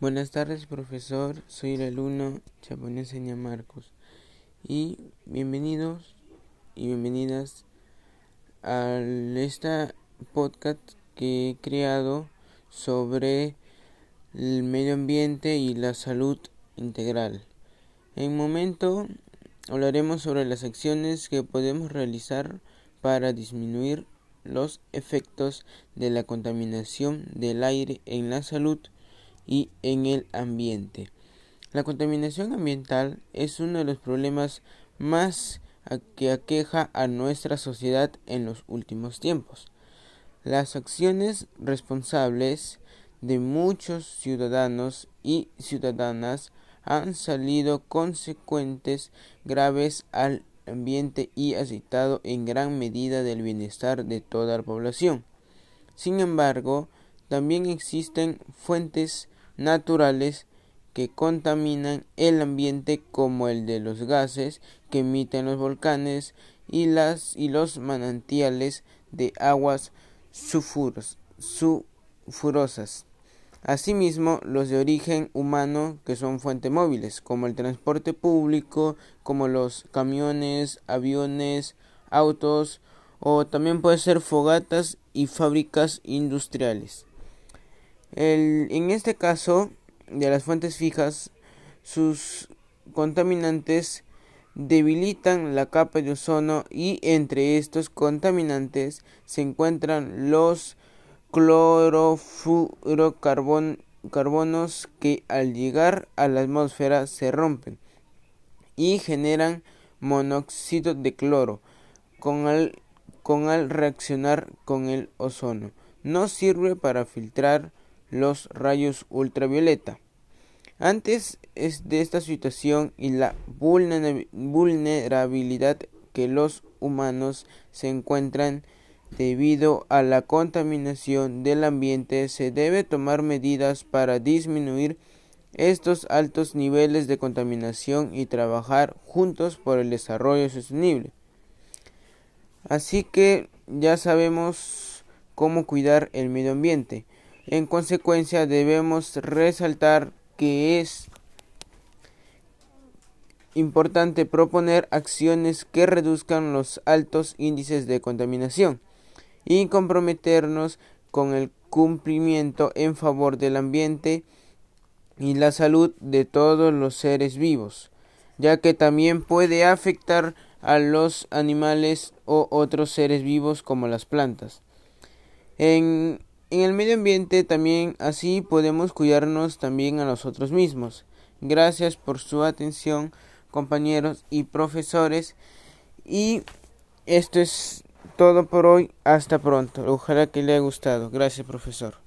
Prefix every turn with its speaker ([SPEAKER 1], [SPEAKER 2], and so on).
[SPEAKER 1] Buenas tardes, profesor. Soy el alumno Chaponeseña Marcos. Y bienvenidos y bienvenidas a esta podcast que he creado sobre el medio ambiente y la salud integral. En un momento hablaremos sobre las acciones que podemos realizar para disminuir los efectos de la contaminación del aire en la salud y en el ambiente. La contaminación ambiental es uno de los problemas más que aqueja a nuestra sociedad en los últimos tiempos. Las acciones responsables de muchos ciudadanos y ciudadanas han salido consecuentes graves al ambiente y afectado en gran medida del bienestar de toda la población. Sin embargo, también existen fuentes naturales que contaminan el ambiente como el de los gases que emiten los volcanes y las y los manantiales de aguas sulfurosas. Asimismo, los de origen humano que son fuentes móviles, como el transporte público, como los camiones, aviones, autos o también puede ser fogatas y fábricas industriales. En este caso de las fuentes fijas, sus contaminantes debilitan la capa de ozono y entre estos contaminantes se encuentran los clorofluorocarbonos que al llegar a la atmósfera se rompen y generan monóxido de cloro con al, con al reaccionar con el ozono. No sirve para filtrar los rayos ultravioleta. Antes de esta situación y la vulnerabilidad que los humanos se encuentran Debido a la contaminación del ambiente se debe tomar medidas para disminuir estos altos niveles de contaminación y trabajar juntos por el desarrollo sostenible. Así que ya sabemos cómo cuidar el medio ambiente. En consecuencia debemos resaltar que es importante proponer acciones que reduzcan los altos índices de contaminación y comprometernos con el cumplimiento en favor del ambiente y la salud de todos los seres vivos, ya que también puede afectar a los animales o otros seres vivos como las plantas. En, en el medio ambiente también así podemos cuidarnos también a nosotros mismos. Gracias por su atención, compañeros y profesores. Y esto es todo por hoy. Hasta pronto. Ojalá que le haya gustado. Gracias, profesor.